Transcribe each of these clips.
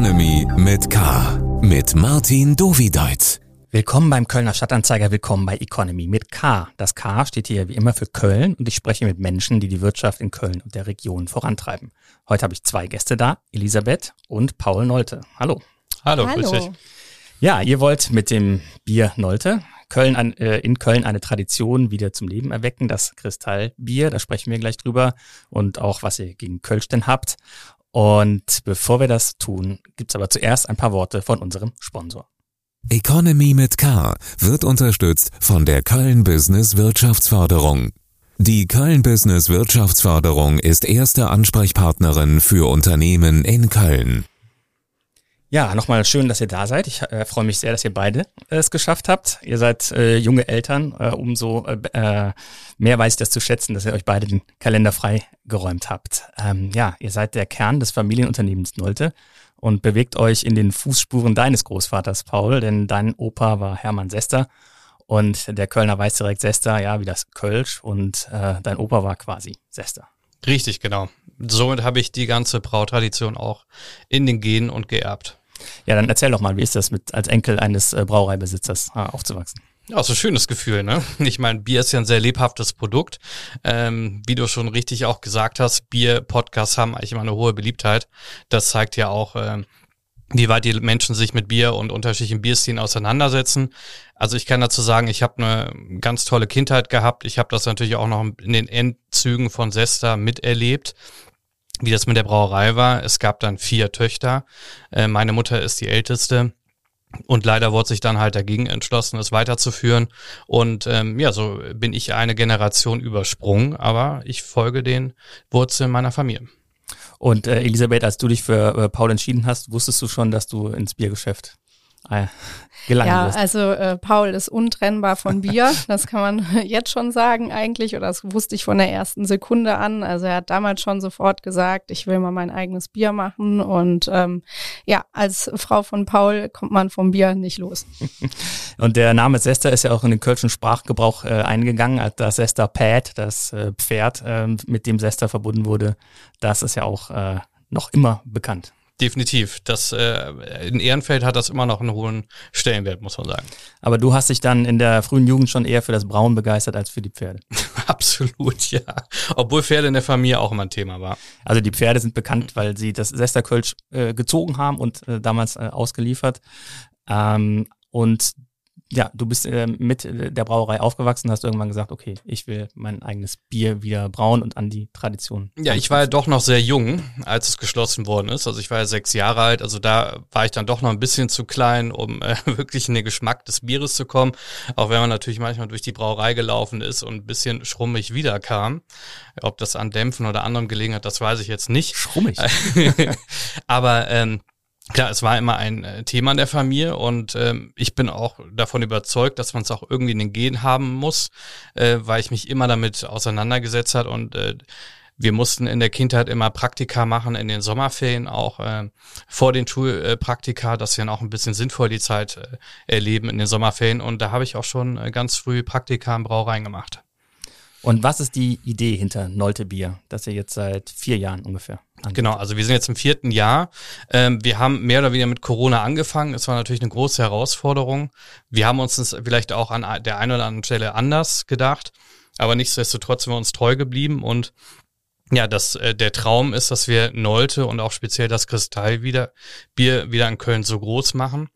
Economy mit K. Mit Martin Dovideit. Willkommen beim Kölner Stadtanzeiger, willkommen bei Economy mit K. Das K steht hier wie immer für Köln und ich spreche mit Menschen, die die Wirtschaft in Köln und der Region vorantreiben. Heute habe ich zwei Gäste da, Elisabeth und Paul Nolte. Hallo. Hallo, Hallo. grüß dich. Ja, ihr wollt mit dem Bier Nolte Köln an, äh, in Köln eine Tradition wieder zum Leben erwecken, das Kristallbier, da sprechen wir gleich drüber und auch was ihr gegen Kölsch denn habt. Und bevor wir das tun, gibt's aber zuerst ein paar Worte von unserem Sponsor. Economy mit K wird unterstützt von der Köln Business Wirtschaftsförderung. Die Köln Business Wirtschaftsförderung ist erste Ansprechpartnerin für Unternehmen in Köln. Ja, nochmal schön, dass ihr da seid. Ich äh, freue mich sehr, dass ihr beide äh, es geschafft habt. Ihr seid äh, junge Eltern. Äh, umso äh, äh, mehr weiß ich das zu schätzen, dass ihr euch beide den Kalender frei geräumt habt. Ähm, ja, ihr seid der Kern des Familienunternehmens Nolte und bewegt euch in den Fußspuren deines Großvaters Paul, denn dein Opa war Hermann Sester und der Kölner weiß direkt Sester, ja, wie das Kölsch und dein Opa war quasi Sester. Richtig, genau. Somit habe ich die ganze Brautradition auch in den Genen und geerbt. Ja, dann erzähl doch mal, wie ist das mit als Enkel eines äh, Brauereibesitzers äh, aufzuwachsen? Ja, so ein schönes Gefühl, ne? Ich meine, Bier ist ja ein sehr lebhaftes Produkt. Ähm, wie du schon richtig auch gesagt hast, Bier-Podcasts haben eigentlich immer eine hohe Beliebtheit. Das zeigt ja auch, ähm, wie weit die Menschen sich mit Bier und unterschiedlichen Bierstilen auseinandersetzen. Also ich kann dazu sagen, ich habe eine ganz tolle Kindheit gehabt. Ich habe das natürlich auch noch in den Endzügen von Sesta miterlebt wie das mit der Brauerei war. Es gab dann vier Töchter. Äh, meine Mutter ist die älteste. Und leider wurde sich dann halt dagegen entschlossen, es weiterzuführen. Und ähm, ja, so bin ich eine Generation übersprungen, aber ich folge den Wurzeln meiner Familie. Und äh, Elisabeth, als du dich für äh, Paul entschieden hast, wusstest du schon, dass du ins Biergeschäft äh, gelangen ja, wirst. also äh, Paul ist untrennbar von Bier, das kann man jetzt schon sagen eigentlich, oder das wusste ich von der ersten Sekunde an. Also er hat damals schon sofort gesagt, ich will mal mein eigenes Bier machen und ähm, ja, als Frau von Paul kommt man vom Bier nicht los. und der Name Sester ist ja auch in den kölschen Sprachgebrauch äh, eingegangen, als das Sester Pad, das äh, Pferd, äh, mit dem Sester verbunden wurde, das ist ja auch äh, noch immer bekannt. Definitiv. Das äh, in Ehrenfeld hat das immer noch einen hohen Stellenwert, muss man sagen. Aber du hast dich dann in der frühen Jugend schon eher für das Brauen begeistert als für die Pferde. Absolut, ja. Obwohl Pferde in der Familie auch immer ein Thema war. Also die Pferde sind bekannt, weil sie das Sesterkölsch äh, gezogen haben und äh, damals äh, ausgeliefert. Ähm, und ja, du bist äh, mit der Brauerei aufgewachsen, hast irgendwann gesagt, okay, ich will mein eigenes Bier wieder brauen und an die Tradition. Ja, ich war ja doch noch sehr jung, als es geschlossen worden ist. Also ich war ja sechs Jahre alt, also da war ich dann doch noch ein bisschen zu klein, um äh, wirklich in den Geschmack des Bieres zu kommen. Auch wenn man natürlich manchmal durch die Brauerei gelaufen ist und ein bisschen schrummig wiederkam. Ob das an Dämpfen oder anderem gelegen hat, das weiß ich jetzt nicht. Schrummig. Aber ähm, Klar, es war immer ein äh, Thema in der Familie und ähm, ich bin auch davon überzeugt, dass man es auch irgendwie in den Gen haben muss, äh, weil ich mich immer damit auseinandergesetzt hat und äh, wir mussten in der Kindheit immer Praktika machen, in den Sommerferien auch äh, vor den Schulpraktika, dass wir dann auch ein bisschen sinnvoll die Zeit äh, erleben in den Sommerferien und da habe ich auch schon äh, ganz früh Praktika im Brauereien gemacht. Und was ist die Idee hinter Nolte Bier, das ihr jetzt seit vier Jahren ungefähr anbietet? Genau, also wir sind jetzt im vierten Jahr. Ähm, wir haben mehr oder weniger mit Corona angefangen. Es war natürlich eine große Herausforderung. Wir haben uns das vielleicht auch an der einen oder anderen Stelle anders gedacht, aber nichtsdestotrotz sind wir uns treu geblieben und ja, das, äh, der Traum ist, dass wir Nolte und auch speziell das Kristall wieder, Bier wieder in Köln so groß machen,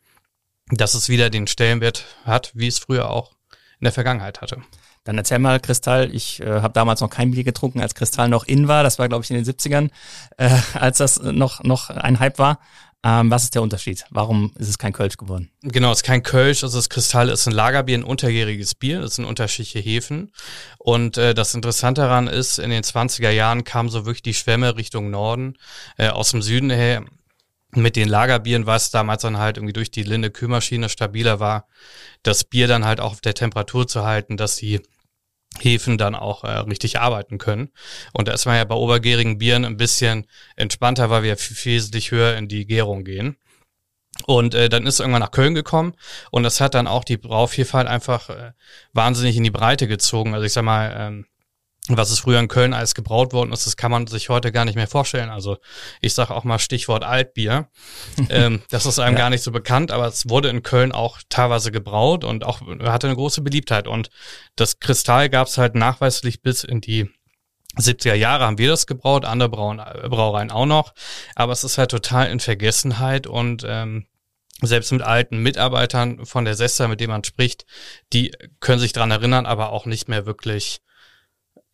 dass es wieder den Stellenwert hat, wie es früher auch in der Vergangenheit hatte. Dann erzähl mal, Kristall, ich äh, habe damals noch kein Bier getrunken, als Kristall noch in war. Das war, glaube ich, in den 70ern, äh, als das noch, noch ein Hype war. Ähm, was ist der Unterschied? Warum ist es kein Kölsch geworden? Genau, es ist kein Kölsch, also das Kristall ist ein Lagerbier, ein unterjähriges Bier, das sind unterschiedliche Hefen. Und äh, das Interessante daran ist, in den 20er Jahren kam so wirklich die Schwemme Richtung Norden, äh, aus dem Süden her mit den Lagerbieren war es damals dann halt irgendwie durch die Linde Kühlmaschine stabiler war, das Bier dann halt auch auf der Temperatur zu halten, dass die Hefen dann auch äh, richtig arbeiten können. Und da ist man ja bei obergärigen Bieren ein bisschen entspannter, weil wir wesentlich höher in die Gärung gehen. Und äh, dann ist irgendwann nach Köln gekommen und das hat dann auch die Brauvielfalt einfach äh, wahnsinnig in die Breite gezogen. Also ich sag mal, ähm, was es früher in Köln alles gebraut worden ist, das kann man sich heute gar nicht mehr vorstellen. Also ich sage auch mal Stichwort Altbier. ähm, das ist einem ja. gar nicht so bekannt, aber es wurde in Köln auch teilweise gebraut und auch hatte eine große Beliebtheit. Und das Kristall gab es halt nachweislich bis in die 70er Jahre haben wir das gebraut, andere Brauen, Brauereien auch noch. Aber es ist halt total in Vergessenheit und ähm, selbst mit alten Mitarbeitern von der Sesta, mit denen man spricht, die können sich dran erinnern, aber auch nicht mehr wirklich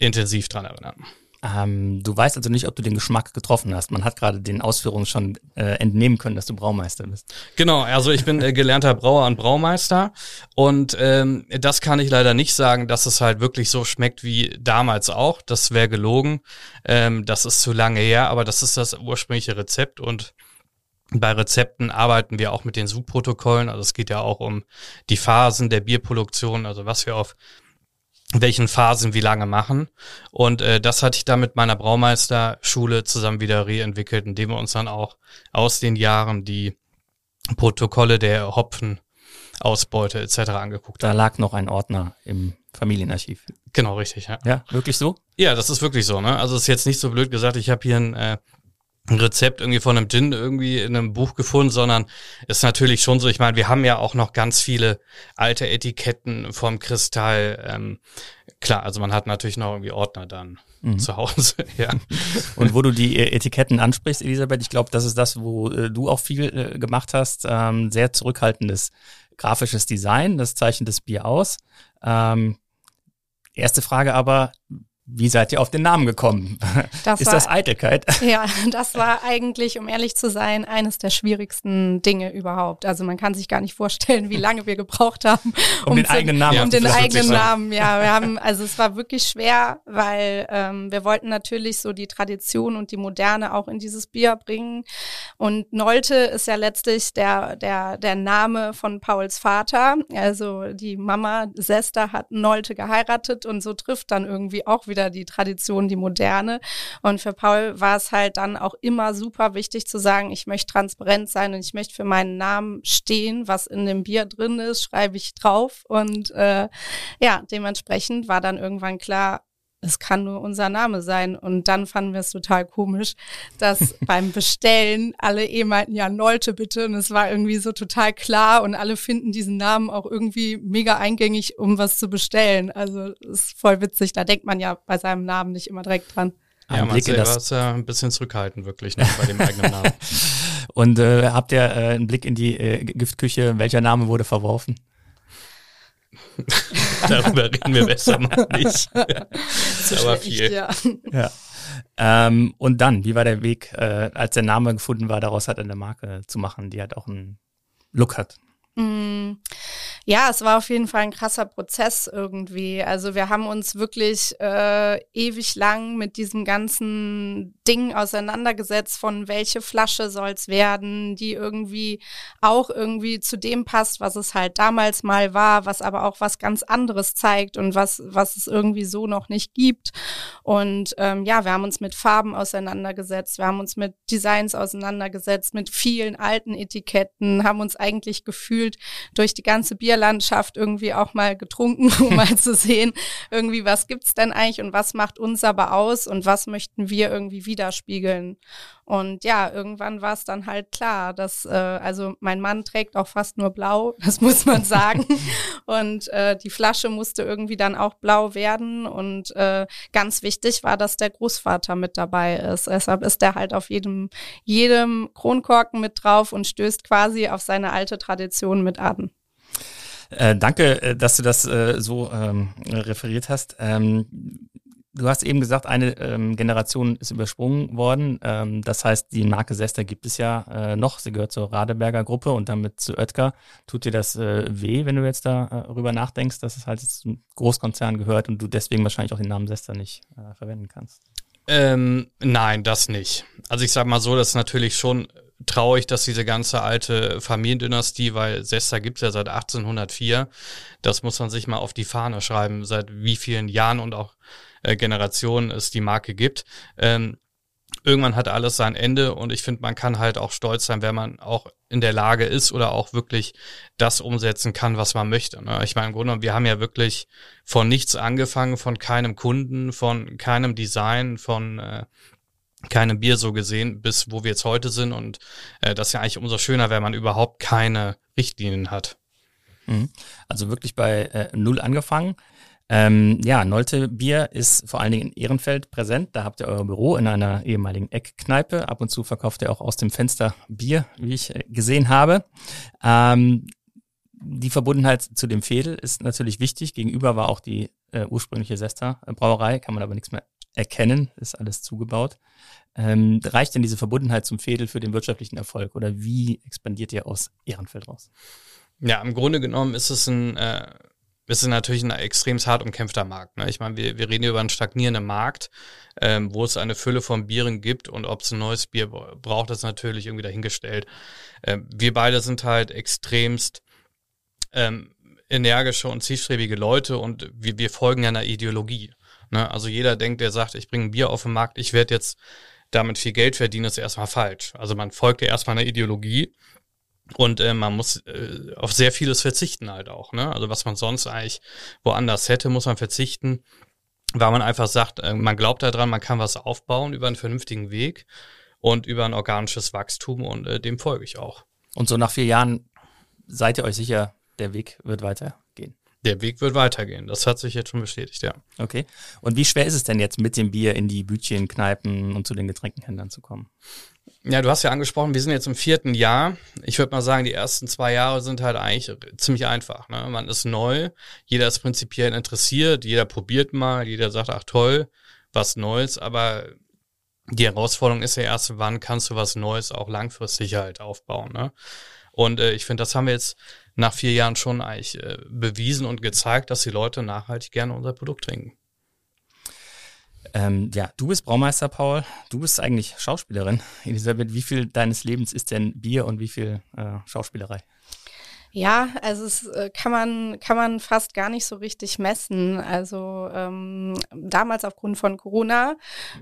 intensiv dran erinnern. Ähm, du weißt also nicht, ob du den Geschmack getroffen hast. Man hat gerade den Ausführungen schon äh, entnehmen können, dass du Braumeister bist. Genau, also ich bin äh, gelernter Brauer und Braumeister und ähm, das kann ich leider nicht sagen, dass es halt wirklich so schmeckt wie damals auch. Das wäre gelogen. Ähm, das ist zu lange her, aber das ist das ursprüngliche Rezept und bei Rezepten arbeiten wir auch mit den Subprotokollen. Also es geht ja auch um die Phasen der Bierproduktion, also was wir auf welchen Phasen wie lange machen. Und äh, das hatte ich dann mit meiner Braumeisterschule zusammen wieder reentwickelt, indem wir uns dann auch aus den Jahren die Protokolle der Hopfenausbeute etc. angeguckt haben. Da lag noch ein Ordner im Familienarchiv. Genau, richtig, ja. Ja, wirklich so? Ja, das ist wirklich so, ne? Also es ist jetzt nicht so blöd gesagt, ich habe hier ein äh, ein Rezept irgendwie von einem Gin irgendwie in einem Buch gefunden, sondern ist natürlich schon so, ich meine, wir haben ja auch noch ganz viele alte Etiketten vom Kristall. Ähm, klar, also man hat natürlich noch irgendwie Ordner dann mhm. zu Hause, ja. Und wo du die äh, Etiketten ansprichst, Elisabeth, ich glaube, das ist das, wo äh, du auch viel äh, gemacht hast, ähm, sehr zurückhaltendes grafisches Design, das zeichnet das Bier aus. Ähm, erste Frage aber, wie seid ihr auf den Namen gekommen? Das ist war, das Eitelkeit? Ja, das war eigentlich, um ehrlich zu sein, eines der schwierigsten Dinge überhaupt. Also man kann sich gar nicht vorstellen, wie lange wir gebraucht haben, um, um den zu, eigenen Namen. Um den eigenen Namen, ja. Wir haben, also es war wirklich schwer, weil ähm, wir wollten natürlich so die Tradition und die Moderne auch in dieses Bier bringen. Und Nolte ist ja letztlich der, der, der Name von Pauls Vater. Also die Mama Sester hat Nolte geheiratet und so trifft dann irgendwie auch wieder wieder die Tradition, die Moderne. Und für Paul war es halt dann auch immer super wichtig zu sagen, ich möchte transparent sein und ich möchte für meinen Namen stehen, was in dem Bier drin ist, schreibe ich drauf. Und äh, ja, dementsprechend war dann irgendwann klar, es kann nur unser Name sein. Und dann fanden wir es total komisch, dass beim Bestellen alle eh meinten, ja, Nolte bitte. Und es war irgendwie so total klar und alle finden diesen Namen auch irgendwie mega eingängig, um was zu bestellen. Also ist voll witzig. Da denkt man ja bei seinem Namen nicht immer direkt dran. Ja, man selber ist ja ein bisschen zurückhaltend wirklich ne, bei dem eigenen Namen. Und äh, habt ihr äh, einen Blick in die äh, Giftküche? Welcher Name wurde verworfen? Darüber reden wir besser mal nicht. Aber viel. Ja. ja. Ähm, und dann, wie war der Weg, äh, als der Name gefunden war, daraus halt eine Marke zu machen, die halt auch einen Look hat? Mm. Ja, es war auf jeden Fall ein krasser Prozess irgendwie. Also wir haben uns wirklich äh, ewig lang mit diesem ganzen Ding auseinandergesetzt, von welche Flasche soll's werden, die irgendwie auch irgendwie zu dem passt, was es halt damals mal war, was aber auch was ganz anderes zeigt und was, was es irgendwie so noch nicht gibt. Und ähm, ja, wir haben uns mit Farben auseinandergesetzt, wir haben uns mit Designs auseinandergesetzt, mit vielen alten Etiketten, haben uns eigentlich gefühlt durch die ganze Bier Bierlandschaft irgendwie auch mal getrunken, um mal zu sehen, irgendwie, was gibt's denn eigentlich und was macht uns aber aus und was möchten wir irgendwie widerspiegeln. Und ja, irgendwann war es dann halt klar, dass, äh, also mein Mann trägt auch fast nur blau, das muss man sagen. und äh, die Flasche musste irgendwie dann auch blau werden. Und äh, ganz wichtig war, dass der Großvater mit dabei ist. Deshalb ist der halt auf jedem, jedem Kronkorken mit drauf und stößt quasi auf seine alte Tradition mit an. Äh, danke, äh, dass du das äh, so ähm, referiert hast. Ähm, du hast eben gesagt, eine ähm, Generation ist übersprungen worden. Ähm, das heißt, die Marke Sester gibt es ja äh, noch. Sie gehört zur Radeberger Gruppe und damit zu Oetker. Tut dir das äh, weh, wenn du jetzt darüber äh, nachdenkst, dass es halt zum Großkonzern gehört und du deswegen wahrscheinlich auch den Namen Sester nicht äh, verwenden kannst? Ähm, nein, das nicht. Also ich sag mal so, das ist natürlich schon traurig, dass diese ganze alte Familiendynastie, weil Sesta gibt's ja seit 1804, das muss man sich mal auf die Fahne schreiben, seit wie vielen Jahren und auch äh, Generationen es die Marke gibt. Ähm, irgendwann hat alles sein Ende und ich finde, man kann halt auch stolz sein, wenn man auch in der Lage ist oder auch wirklich das umsetzen kann, was man möchte. Ne? Ich meine, im Grunde, wir haben ja wirklich von nichts angefangen, von keinem Kunden, von keinem Design, von äh, keinem Bier so gesehen, bis wo wir jetzt heute sind. Und äh, das ist ja eigentlich umso schöner, wenn man überhaupt keine Richtlinien hat. Mhm. Also wirklich bei äh, Null angefangen. Ähm, ja, Nolte Bier ist vor allen Dingen in Ehrenfeld präsent. Da habt ihr euer Büro in einer ehemaligen Eckkneipe. Ab und zu verkauft ihr auch aus dem Fenster Bier, wie ich äh, gesehen habe. Ähm, die Verbundenheit zu dem Fädel ist natürlich wichtig. Gegenüber war auch die äh, ursprüngliche Sesta Brauerei, kann man aber nichts mehr erkennen, ist alles zugebaut. Ähm, reicht denn diese Verbundenheit zum Fädel für den wirtschaftlichen Erfolg oder wie expandiert ihr aus Ehrenfeld raus? Ja, im Grunde genommen ist es ein äh, es ist natürlich ein extrem hart umkämpfter Markt. Ne? Ich meine, wir, wir reden hier über einen stagnierenden Markt, ähm, wo es eine Fülle von Bieren gibt und ob es ein neues Bier braucht, ist natürlich irgendwie dahingestellt. Ähm, wir beide sind halt extremst ähm, energische und zielstrebige Leute und wir, wir folgen ja einer Ideologie. Ne? Also jeder denkt, der sagt, ich bringe ein Bier auf den Markt, ich werde jetzt damit viel Geld verdienen, ist erstmal falsch. Also man folgt ja erstmal einer Ideologie und äh, man muss äh, auf sehr vieles verzichten halt auch. Ne? Also was man sonst eigentlich woanders hätte, muss man verzichten, weil man einfach sagt, äh, man glaubt daran, man kann was aufbauen über einen vernünftigen Weg und über ein organisches Wachstum und äh, dem folge ich auch. Und so nach vier Jahren seid ihr euch sicher, der Weg wird weitergehen? Der Weg wird weitergehen. Das hat sich jetzt schon bestätigt, ja. Okay. Und wie schwer ist es denn jetzt mit dem Bier in die Bütchen, Kneipen und zu den Getränkenhändlern zu kommen? Ja, du hast ja angesprochen, wir sind jetzt im vierten Jahr. Ich würde mal sagen, die ersten zwei Jahre sind halt eigentlich ziemlich einfach. Ne? Man ist neu, jeder ist prinzipiell interessiert, jeder probiert mal, jeder sagt, ach toll, was Neues, aber die Herausforderung ist ja erst, wann kannst du was Neues auch langfristig halt aufbauen. Ne? Und äh, ich finde, das haben wir jetzt nach vier Jahren schon eigentlich äh, bewiesen und gezeigt, dass die Leute nachhaltig gerne unser Produkt trinken. Ähm, ja, du bist Braumeister, Paul. Du bist eigentlich Schauspielerin. Elisabeth, wie viel deines Lebens ist denn Bier und wie viel äh, Schauspielerei? Ja, also es äh, kann man, kann man fast gar nicht so richtig messen. Also ähm, damals aufgrund von Corona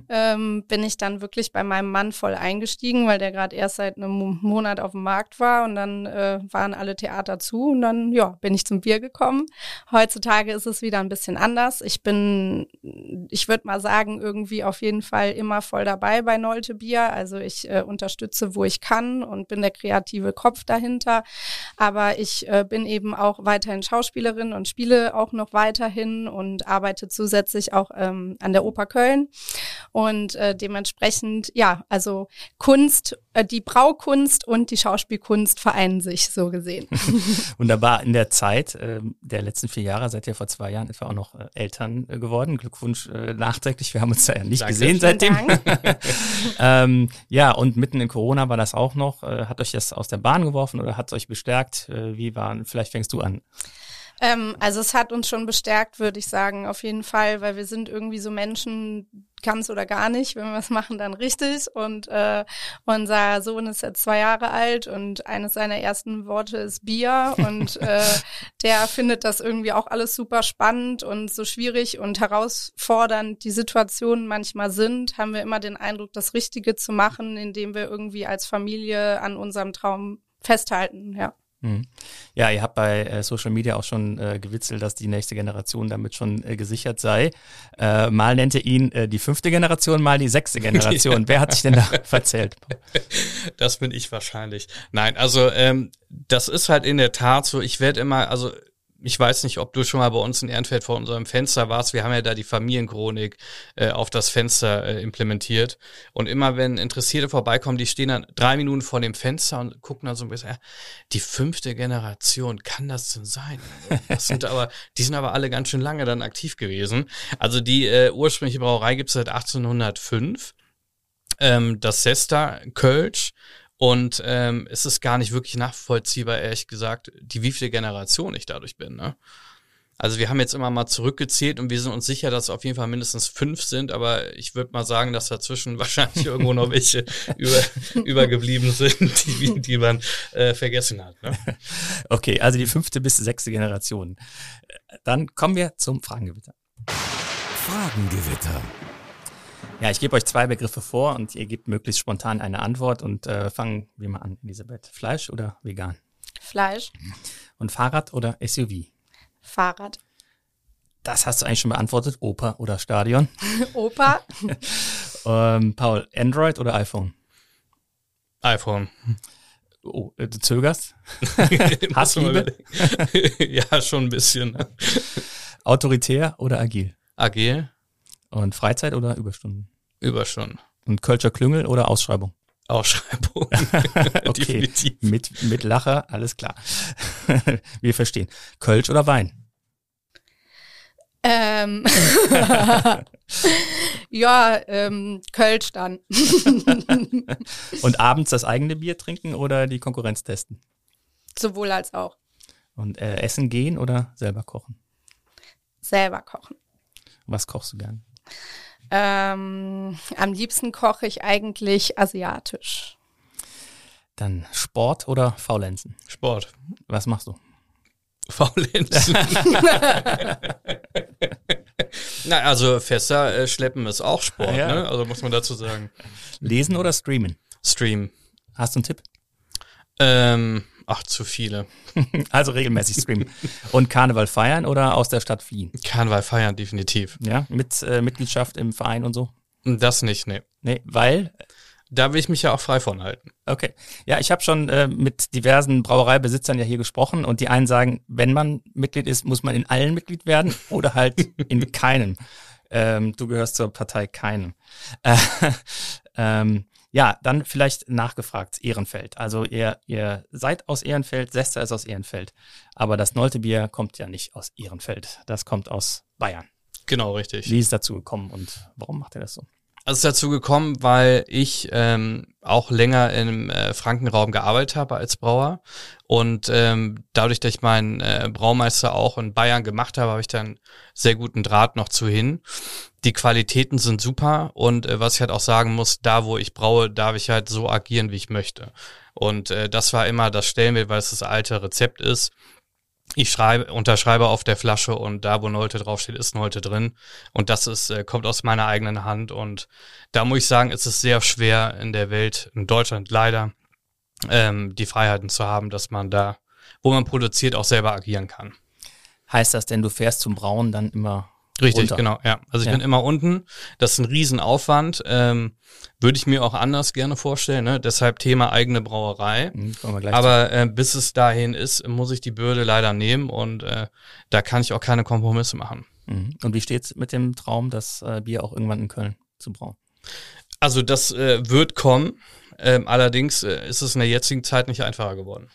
ähm, bin ich dann wirklich bei meinem Mann voll eingestiegen, weil der gerade erst seit einem Monat auf dem Markt war und dann äh, waren alle Theater zu und dann ja, bin ich zum Bier gekommen. Heutzutage ist es wieder ein bisschen anders. Ich bin, ich würde mal sagen, irgendwie auf jeden Fall immer voll dabei bei Nolte Bier. Also ich äh, unterstütze, wo ich kann und bin der kreative Kopf dahinter. Aber ich äh, bin eben auch weiterhin Schauspielerin und spiele auch noch weiterhin und arbeite zusätzlich auch ähm, an der Oper Köln. Und äh, dementsprechend, ja, also Kunst, äh, die Braukunst und die Schauspielkunst vereinen sich so gesehen. Wunderbar. In der Zeit äh, der letzten vier Jahre, seid ihr vor zwei Jahren etwa auch noch äh, Eltern äh, geworden. Glückwunsch nachträglich. Wir haben uns ja nicht Danke. gesehen seitdem. ähm, ja, und mitten in Corona war das auch noch. Hat euch das aus der Bahn geworfen oder hat es euch bestärkt? Äh, wie waren? Vielleicht fängst du an. Ähm, also es hat uns schon bestärkt, würde ich sagen, auf jeden Fall, weil wir sind irgendwie so Menschen, ganz oder gar nicht. Wenn wir was machen, dann richtig. Und äh, unser Sohn ist jetzt zwei Jahre alt und eines seiner ersten Worte ist Bier. Und äh, der findet das irgendwie auch alles super spannend und so schwierig und herausfordernd die Situationen manchmal sind, haben wir immer den Eindruck, das Richtige zu machen, indem wir irgendwie als Familie an unserem Traum festhalten, ja. Mhm. Ja, ihr habt bei äh, Social Media auch schon äh, gewitzelt, dass die nächste Generation damit schon äh, gesichert sei. Äh, mal nennt ihr ihn äh, die fünfte Generation, mal die sechste Generation. Wer hat sich denn da verzählt? Das bin ich wahrscheinlich. Nein, also ähm, das ist halt in der Tat so. Ich werde immer, also ich weiß nicht, ob du schon mal bei uns in Ehrenfeld vor unserem Fenster warst. Wir haben ja da die Familienchronik äh, auf das Fenster äh, implementiert. Und immer wenn Interessierte vorbeikommen, die stehen dann drei Minuten vor dem Fenster und gucken dann so ein bisschen, ja, die fünfte Generation, kann das denn sein? Das sind aber, die sind aber alle ganz schön lange dann aktiv gewesen. Also die äh, ursprüngliche Brauerei gibt es seit 1805 ähm, das Sesta Kölsch und ähm, es ist gar nicht wirklich nachvollziehbar, ehrlich gesagt, die wievielte Generation ich dadurch bin. Ne? Also wir haben jetzt immer mal zurückgezählt und wir sind uns sicher, dass es auf jeden Fall mindestens fünf sind, aber ich würde mal sagen, dass dazwischen wahrscheinlich irgendwo noch welche über, übergeblieben sind, die, die man äh, vergessen hat. Ne? Okay, also die fünfte bis sechste Generation. Dann kommen wir zum Fragengewitter. Fragengewitter. Ja, ich gebe euch zwei Begriffe vor und ihr gebt möglichst spontan eine Antwort und äh, fangen wir mal an, Elisabeth. Fleisch oder vegan? Fleisch. Und Fahrrad oder SUV? Fahrrad. Das hast du eigentlich schon beantwortet. Oper oder Stadion? Opa. ähm, Paul, Android oder iPhone? iPhone. Oh, äh, du zögerst? Muss Hassliebe? man überlegen. ja, schon ein bisschen. Autoritär oder agil? Agil, Und Freizeit oder Überstunden? Überstunden. Und Kölscher Klüngel oder Ausschreibung? Ausschreibung. Okay, Definitiv. mit, mit Lacher, alles klar. Wir verstehen. Kölsch oder Wein? ähm. ja, ähm, Kölsch dann. Und abends das eigene Bier trinken oder die Konkurrenz testen? Sowohl als auch. Und äh, essen gehen oder selber kochen? Selber kochen. Was kochst du gern? Ähm, am liebsten koche ich eigentlich asiatisch. Dann Sport oder Faulenzen? Sport. Was machst du? Faulenzen. Na, also fester äh, schleppen ist auch Sport, Ja. ne? Also muss man dazu sagen. Lesen oder streamen? Stream. Hast du einen Tipp? Ähm, ach, zu viele. Also regelmäßig streamen. Und Karneval feiern oder aus der Stadt fliehen? Karneval feiern, definitiv. Ja, mit äh, Mitgliedschaft im Verein und so? Das nicht, ne. Nee, weil Da will ich mich ja auch frei von halten. Okay. Ja, ich habe schon äh, mit diversen Brauereibesitzern ja hier gesprochen und die einen sagen, wenn man Mitglied ist, muss man in allen Mitglied werden oder halt in keinem. Ähm, du gehörst zur Partei keinem. Äh, ähm, ja, dann vielleicht nachgefragt, Ehrenfeld. Also ihr, ihr seid aus Ehrenfeld, Sester ist aus Ehrenfeld. Aber das Nolte Bier kommt ja nicht aus Ehrenfeld. Das kommt aus Bayern. Genau, richtig. Wie ist es dazu gekommen und warum macht ihr das so? Also es ist dazu gekommen, weil ich ähm, auch länger im äh, Frankenraum gearbeitet habe als Brauer und ähm, dadurch, dass ich meinen äh, Braumeister auch in Bayern gemacht habe, habe ich dann sehr guten Draht noch zu hin. Die Qualitäten sind super und äh, was ich halt auch sagen muss, da wo ich braue, darf ich halt so agieren, wie ich möchte. Und äh, das war immer das Stellenbild, weil es das alte Rezept ist. Ich schreibe, unterschreibe auf der Flasche und da, wo Nolte draufsteht, ist Nolte drin. Und das ist, äh, kommt aus meiner eigenen Hand. Und da muss ich sagen, es ist sehr schwer in der Welt, in Deutschland leider, ähm, die Freiheiten zu haben, dass man da, wo man produziert, auch selber agieren kann. Heißt das denn, du fährst zum Brauen dann immer Richtig, runter? genau, ja. Also ich Ja. bin immer unten. Das ist ein Riesenaufwand. Ähm, würde ich mir auch anders gerne vorstellen. Ne? Deshalb Thema eigene Brauerei. Hm, gleich Aber äh, bis es dahin ist, muss ich die Bürde leider nehmen und äh, da kann ich auch keine Kompromisse machen. Mhm. Und wie steht's mit dem Traum, das äh, Bier auch irgendwann in Köln zu brauen? Also das äh, wird kommen. Ähm, allerdings äh, ist es in der jetzigen Zeit nicht einfacher geworden.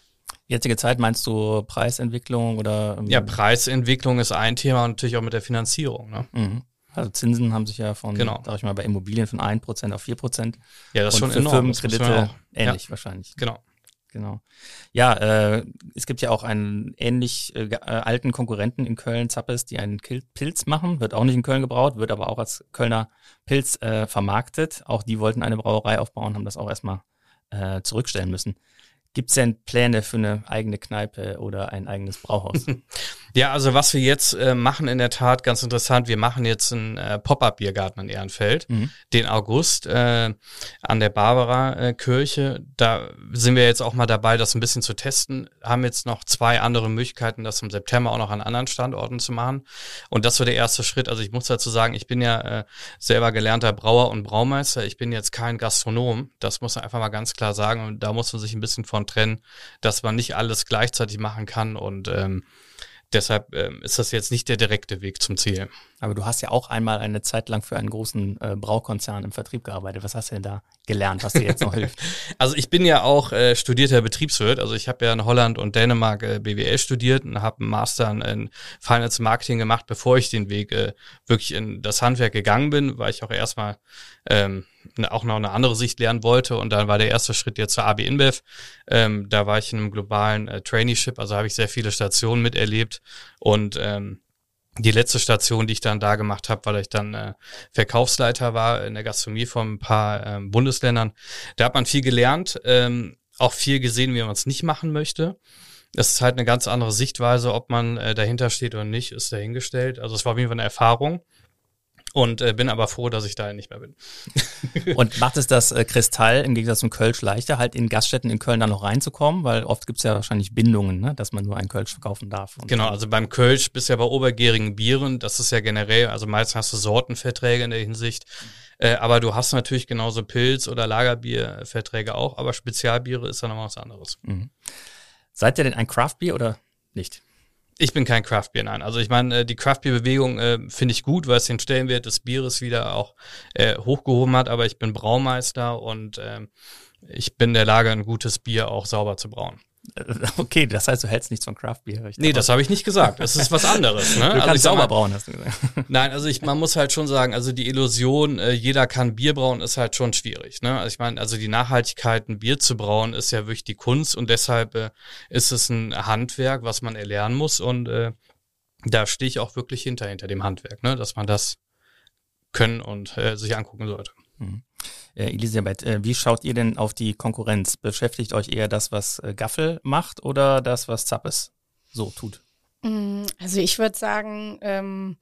Jetzige Zeit meinst du Preisentwicklung oder? ähm, Ja, Preisentwicklung ist ein Thema und natürlich auch mit der Finanzierung. Ne? Mhm. Also Zinsen haben sich ja von, Genau. sag ich mal, bei Immobilien von 1% auf 4%. Ja, das ist schon enorm. Firmenkredite ähnlich wahrscheinlich. Ja, genau. Genau. Ja, äh, es gibt ja auch einen ähnlich äh, äh, alten Konkurrenten in Köln, Zappes, die einen Pilz machen. Wird auch nicht in Köln gebraut, wird aber auch als Kölner Pilz äh, vermarktet. Auch die wollten eine Brauerei aufbauen, haben das auch erstmal äh, zurückstellen müssen. Gibt es denn Pläne für eine eigene Kneipe oder ein eigenes Brauhaus? Ja, also was wir jetzt äh, machen in der Tat, ganz interessant, wir machen jetzt einen äh, Pop-Up-Biergarten in Ehrenfeld, Mhm. den August äh, an der Barbara-Kirche. Da sind wir jetzt auch mal dabei, das ein bisschen zu testen. Haben jetzt noch zwei andere Möglichkeiten, das im September auch noch an anderen Standorten zu machen. Und das war der erste Schritt. Also ich muss dazu sagen, ich bin ja äh, selber gelernter Brauer und Braumeister. Ich bin jetzt kein Gastronom. Das muss man einfach mal ganz klar sagen. Und da muss man sich ein bisschen von trennen, dass man nicht alles gleichzeitig machen kann und ähm, Deshalb ähm, ist das jetzt nicht der direkte Weg zum Ziel. aber du hast ja auch einmal eine Zeit lang für einen großen äh, Braukonzern im Vertrieb gearbeitet. Was hast du denn da gelernt, was dir jetzt noch hilft? Also ich bin ja auch äh, studierter Betriebswirt. Also ich habe ja in Holland und Dänemark äh, BWL studiert und habe einen Master in Finance Marketing gemacht, bevor ich den Weg äh, wirklich in das Handwerk gegangen bin, weil ich auch erstmal ähm, auch noch eine andere Sicht lernen wollte. Und dann war der erste Schritt jetzt zur AB InBev. Ähm, da war ich in einem globalen äh, Traineeship, also habe ich sehr viele Stationen miterlebt und ähm, die letzte Station, die ich dann da gemacht habe, weil ich dann äh, Verkaufsleiter war in der Gastronomie von ein paar ähm, Bundesländern. Da hat man viel gelernt, ähm, auch viel gesehen, wie man es nicht machen möchte. Das ist halt eine ganz andere Sichtweise, ob man äh, dahinter steht oder nicht, ist dahingestellt. Also es war auf jeden Fall eine Erfahrung. Und äh, bin aber froh, dass ich da nicht mehr bin. und macht es das äh, Kristall im Gegensatz zum Kölsch leichter, halt in Gaststätten in Köln da noch reinzukommen? Weil oft gibt's ja wahrscheinlich Bindungen, ne? dass man nur ein Kölsch verkaufen darf. genau, also beim Kölsch bist du ja bei obergärigen Bieren, das ist ja generell, also meistens hast du Sortenverträge in der Hinsicht. Äh, aber du hast natürlich genauso Pilz- oder Lagerbierverträge auch, aber Spezialbiere ist dann noch was anderes. Mhm. Seid ihr denn ein Craftbier oder nicht? Ich bin kein Craftbier, nein. Also ich meine, äh, die Craftbier-Bewegung äh, finde ich gut, weil es den Stellenwert des Bieres wieder auch äh, hochgehoben hat, aber ich bin Braumeister und äh, ich bin in der Lage, ein gutes Bier auch sauber zu brauen. Okay, das heißt, du hältst nichts von Craft Beer, richtig? Nee, das habe ich nicht gesagt. Das ist was anderes. Ne? Du also kannst sauber brauen, hast du gesagt. Nein, also ich, man muss halt schon sagen, also die Illusion, äh, jeder kann Bier brauen, ist halt schon schwierig. Ne? Also ich meine, also die Nachhaltigkeit, ein Bier zu brauen, ist ja wirklich die Kunst und deshalb äh, ist es ein Handwerk, was man erlernen muss und äh, da stehe ich auch wirklich hinter, hinter dem Handwerk, ne? dass man das können und äh, sich angucken sollte. Mhm. Äh, Elisabeth, äh, wie schaut ihr denn auf die Konkurrenz? Beschäftigt euch eher das, was äh, Gaffel macht oder das, was Zappes so tut? Mm, also ich würde sagen, ähm,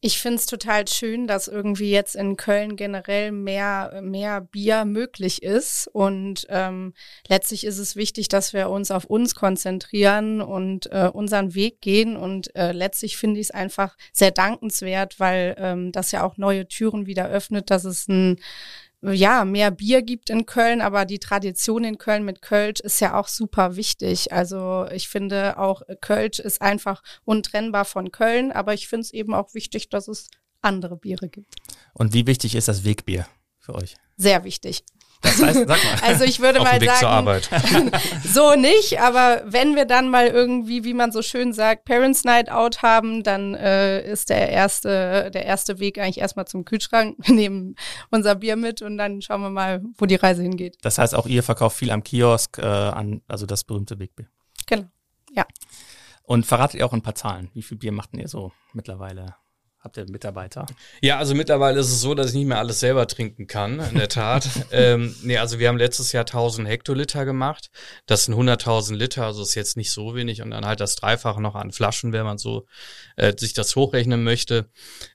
ich finde es total schön, dass irgendwie jetzt in Köln generell mehr, mehr Bier möglich ist. Und ähm, letztlich ist es wichtig, dass wir uns auf uns konzentrieren und äh, unseren Weg gehen. Und äh, letztlich finde ich es einfach sehr dankenswert, weil ähm, das ja auch neue Türen wieder öffnet, dass es ein ja, mehr Bier gibt in Köln, aber die Tradition in Köln mit Kölsch ist ja auch super wichtig. Also ich finde auch Kölsch ist einfach untrennbar von Köln, aber ich finde es eben auch wichtig, dass es andere Biere gibt. Und wie wichtig ist das Wegbier für euch? Sehr wichtig. Das heißt, sag mal. Also ich würde mal sagen, so nicht, aber wenn wir dann mal irgendwie, wie man so schön sagt, Parents Night Out haben, dann äh, ist der erste, der erste Weg eigentlich erstmal zum Kühlschrank. Wir nehmen unser Bier mit und dann schauen wir mal, wo die Reise hingeht. Das heißt, auch ihr verkauft viel am Kiosk äh, an, also das berühmte Wegbier. Genau, ja. Und verratet ihr auch ein paar Zahlen? Wie viel Bier macht denn ihr so mittlerweile Habt ihr Mitarbeiter? Ja, also mittlerweile ist es so, dass ich nicht mehr alles selber trinken kann, in der Tat. ähm, nee, also wir haben letztes Jahr 1000 Hektoliter gemacht. Das sind 100.000 Liter, also ist jetzt nicht so wenig. Und dann halt das Dreifache noch an Flaschen, wenn man so äh, sich das hochrechnen möchte.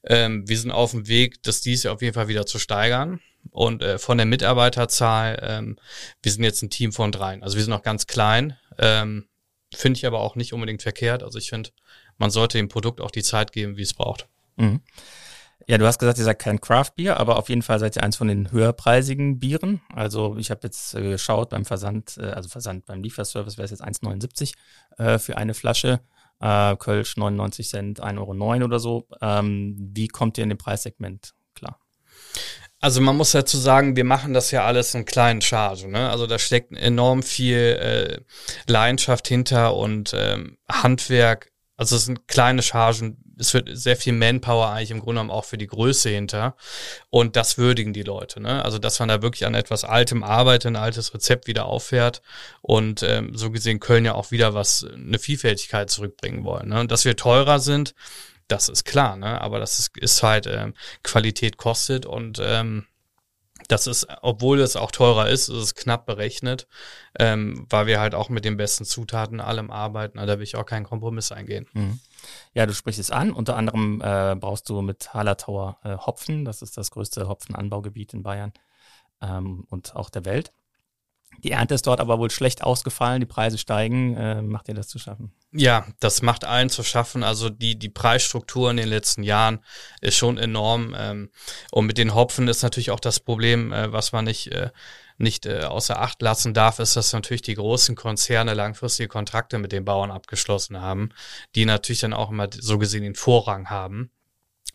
Ähm, wir sind auf dem Weg, das dies auf jeden Fall wieder zu steigern. Und äh, von der Mitarbeiterzahl, ähm, wir sind jetzt ein Team von dreien. Also wir sind noch ganz klein. Ähm, finde ich aber auch nicht unbedingt verkehrt. Also ich finde, man sollte dem Produkt auch die Zeit geben, wie es braucht. Mhm. Ja, du hast gesagt, ihr seid kein Craft-Bier, aber auf jeden Fall seid ihr eins von den höherpreisigen Bieren. Also ich habe jetzt äh, geschaut beim Versand, äh, also Versand beim Lieferservice wäre es jetzt 1,79 äh, für eine Flasche. Äh, Kölsch 99 Cent, 1,09 Euro oder so. Ähm, wie kommt ihr in dem Preissegment klar? Also man muss dazu sagen, wir machen das ja alles in kleinen Chargen. Ne? Also da steckt enorm viel äh, Leidenschaft hinter und ähm, Handwerk. Also es sind kleine Chargen, es wird sehr viel Manpower eigentlich im Grunde genommen auch für die Größe hinter. Und das würdigen die Leute. Ne? Also, dass man da wirklich an etwas Altem arbeitet, ein altes Rezept wieder auffährt und ähm, so gesehen Köln ja auch wieder was, eine Vielfältigkeit zurückbringen wollen. Ne? Und dass wir teurer sind, das ist klar, ne? Aber das ist, ist halt ähm, Qualität kostet und ähm, das ist, obwohl es auch teurer ist, ist es knapp berechnet, ähm, weil wir halt auch mit den besten Zutaten allem arbeiten. Da will ich auch keinen Kompromiss eingehen. Mhm. Ja, du sprichst es an. Unter anderem äh, brauchst du mit Hallertauer äh, Hopfen. Das ist das größte Hopfenanbaugebiet in Bayern ähm, und auch der Welt. Die Ernte ist dort aber wohl schlecht ausgefallen, die Preise steigen. Äh, macht ihr das zu schaffen? Ja, das macht allen zu schaffen. Also die, die Preisstruktur in den letzten Jahren ist schon enorm. Ähm, und mit den Hopfen ist natürlich auch das Problem, äh, was man nicht, äh, nicht äh, außer Acht lassen darf, ist, dass natürlich die großen Konzerne langfristige Kontrakte mit den Bauern abgeschlossen haben, die natürlich dann auch immer so gesehen den Vorrang haben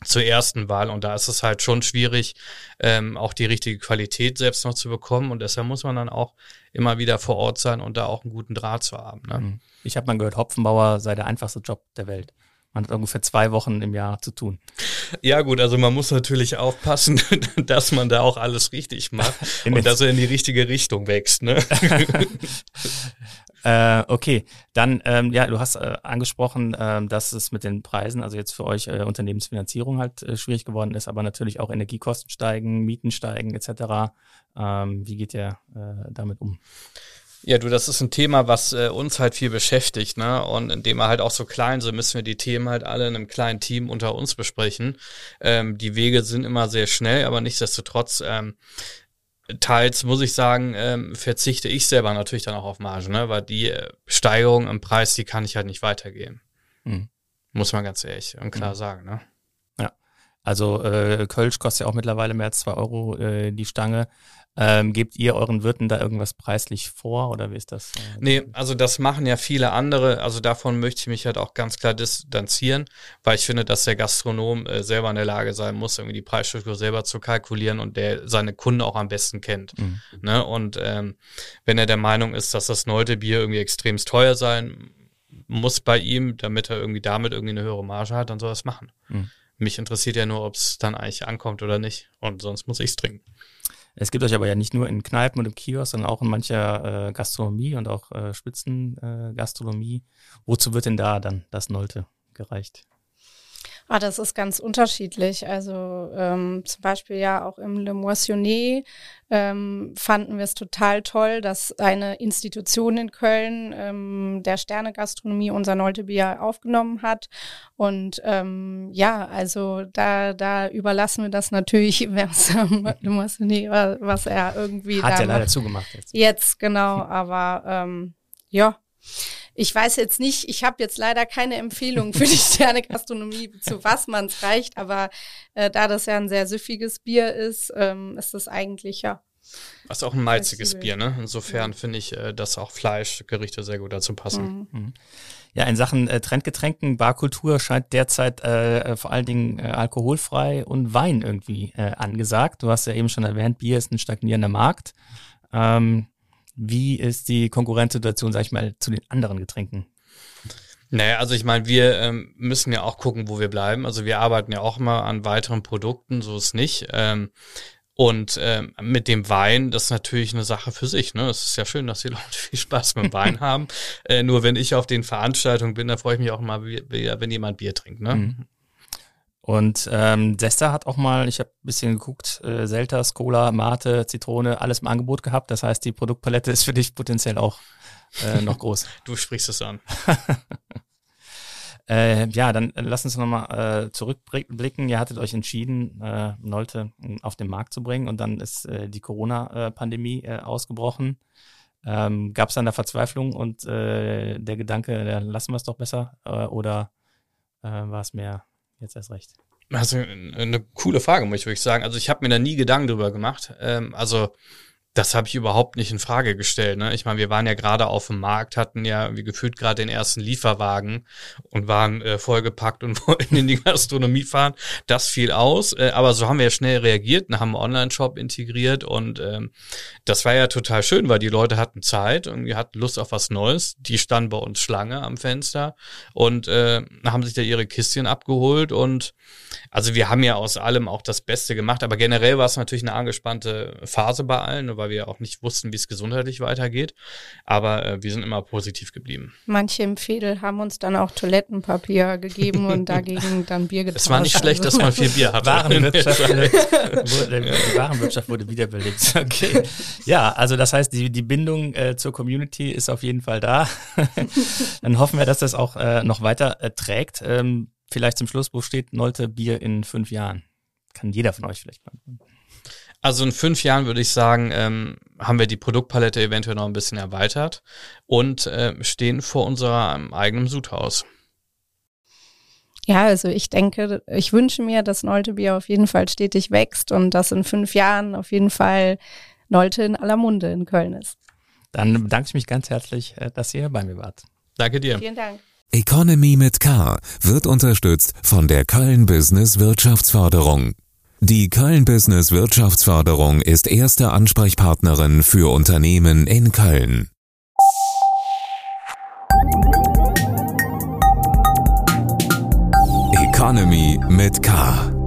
zur ersten Wahl. Und da ist es halt schon schwierig, ähm, auch die richtige Qualität selbst noch zu bekommen. Und deshalb muss man dann auch immer wieder vor Ort sein und da auch einen guten Draht zu haben. Ne? Mhm. Ich habe mal gehört, Hopfenbauer sei der einfachste Job der Welt. Man hat ungefähr zwei Wochen im Jahr zu tun. Ja gut, also man muss natürlich aufpassen, dass man da auch alles richtig macht und dass er in die richtige Richtung wächst. Ne? Äh, okay, dann, ähm, ja, du hast äh, angesprochen, ähm, dass es mit den Preisen, also jetzt für euch äh, Unternehmensfinanzierung halt äh, schwierig geworden ist, aber natürlich auch Energiekosten steigen, Mieten steigen etc. Ähm, wie geht ihr äh, damit um? Ja, du, das ist ein Thema, was äh, uns halt viel beschäftigt, ne? Und indem wir halt auch so klein sind, müssen wir die Themen halt alle in einem kleinen Team unter uns besprechen. Ähm, die Wege sind immer sehr schnell, aber nichtsdestotrotz ähm, teils muss ich sagen, ähm, verzichte ich selber natürlich dann auch auf Marge, ne? Weil die äh, Steigerung im Preis, die kann ich halt nicht weitergeben. Mhm. Muss man ganz ehrlich und klar mhm. sagen, ne? Ja. Also äh, Kölsch kostet ja auch mittlerweile mehr als zwei Euro äh, die Stange. Ähm, gebt ihr euren Wirten da irgendwas preislich vor oder wie ist das? Äh, nee, also das machen ja viele andere. Also davon möchte ich mich halt auch ganz klar distanzieren, weil ich finde, dass der Gastronom äh, selber in der Lage sein muss, irgendwie die Preisstruktur selber zu kalkulieren und der seine Kunden auch am besten kennt. Mhm. Ne? Und ähm, wenn er der Meinung ist, dass das Neute Bier irgendwie extremst teuer sein muss bei ihm, damit er irgendwie damit irgendwie eine höhere Marge hat, dann soll er es machen. Mhm. Mich interessiert ja nur, ob es dann eigentlich ankommt oder nicht. Und sonst muss ich es trinken. Es gibt euch aber ja nicht nur in Kneipen und im Kiosk, sondern auch in mancher äh, Gastronomie und auch äh, Spitzengastronomie. Äh, Wozu wird denn da dann das Nolte gereicht? Ah, das ist ganz unterschiedlich. Also ähm, zum Beispiel ja auch im Le Moissonnier ähm, fanden wir es total toll, dass eine Institution in Köln ähm, der Sterne-Gastronomie unser Noltebier aufgenommen hat. Und ähm, ja, also da, da überlassen wir das natürlich was, Le Moissonnier, was er irgendwie hat da er leider zugemacht jetzt. Jetzt, genau, aber ähm, ja, ich weiß jetzt nicht, ich habe jetzt leider keine Empfehlung für die Sterne-Gastronomie, zu was man es reicht, aber äh, da das ja ein sehr süffiges Bier ist, ähm, ist das eigentlich ja. Das ist auch ein malziges Bier, ne? Insofern ja. finde ich, äh, dass auch Fleischgerichte sehr gut dazu passen. Mhm. mhm. Ja, in Sachen äh, Trendgetränken, Barkultur scheint derzeit äh, äh, vor allen Dingen äh, alkoholfrei und Wein irgendwie äh, angesagt. Du hast ja eben schon erwähnt, Bier ist ein stagnierender Markt. Ähm, wie ist die Konkurrenzsituation, sag ich mal, zu den anderen Getränken? Naja, also ich meine, wir ähm, müssen ja auch gucken, wo wir bleiben. Also wir arbeiten ja auch immer an weiteren Produkten, so ist nicht. Ähm, und ähm, mit dem Wein, das ist natürlich eine Sache für sich. Ne? Es ist ja schön, dass die Leute viel Spaß mit dem Wein haben. Äh, nur wenn ich auf den Veranstaltungen bin, da freue ich mich auch mal, wenn jemand Bier trinkt. Ne? Mhm. Und ähm, Sesta hat auch mal, ich habe ein bisschen geguckt, äh, Selters, Cola, Mate, Zitrone, alles im Angebot gehabt. Das heißt, die Produktpalette ist für dich potenziell auch äh, noch groß. du sprichst es an. äh, ja, dann lass uns nochmal äh, zurückblicken. Ihr hattet euch entschieden, äh, Nolte auf den Markt zu bringen und dann ist äh, die Corona-Pandemie äh, ausgebrochen. Ähm, Gab es dann da Verzweiflung und äh, der Gedanke, ja, lassen wir es doch besser? Äh, oder äh, war es mehr jetzt erst recht. Also eine coole Frage, muss ich wirklich sagen. Also ich habe mir da nie Gedanken drüber gemacht. Ähm, also das habe ich überhaupt nicht in Frage gestellt. Ne? Ich meine, wir waren ja gerade auf dem Markt, hatten ja wie gefühlt gerade den ersten Lieferwagen und waren äh, vollgepackt und wollten in die Gastronomie fahren. Das fiel aus, äh, aber so haben wir ja schnell reagiert und haben einen Online-Shop integriert und ähm, das war ja total schön, weil die Leute hatten Zeit und die hatten Lust auf was Neues. Die standen bei uns Schlange am Fenster und äh, haben sich da ihre Kistchen abgeholt und also wir haben ja aus allem auch das Beste gemacht, aber generell war es natürlich eine angespannte Phase bei allen, weil weil wir auch nicht wussten, wie es gesundheitlich weitergeht. Aber äh, wir sind immer positiv geblieben. Manche im Fädel haben uns dann auch Toilettenpapier gegeben und dagegen dann Bier getauscht. Es war nicht schlecht, also. dass man viel Bier hatte. Warenwirtschaft, wurde, die Warenwirtschaft wurde wiederbelebt. Okay. Ja, also das heißt, die, die Bindung äh, zur Community ist auf jeden Fall da. dann hoffen wir, dass das auch äh, noch weiter äh, trägt. Ähm, vielleicht zum Schluss, wo steht Nolte Bier in fünf Jahren? Kann jeder von euch vielleicht beantworten. Also in fünf Jahren würde ich sagen, ähm, haben wir die Produktpalette eventuell noch ein bisschen erweitert und äh, stehen vor unserem eigenen Sudhaus. Ja, also ich denke, ich wünsche mir, dass Nolte Bier auf jeden Fall stetig wächst und dass in fünf Jahren auf jeden Fall Nolte in aller Munde in Köln ist. Dann bedanke ich mich ganz herzlich, äh, dass ihr bei mir wart. Danke dir. Vielen Dank. Economy mit K wird unterstützt von der Köln Business Wirtschaftsförderung. Die Köln Business Wirtschaftsförderung ist erste Ansprechpartnerin für Unternehmen in Köln. Economy mit K.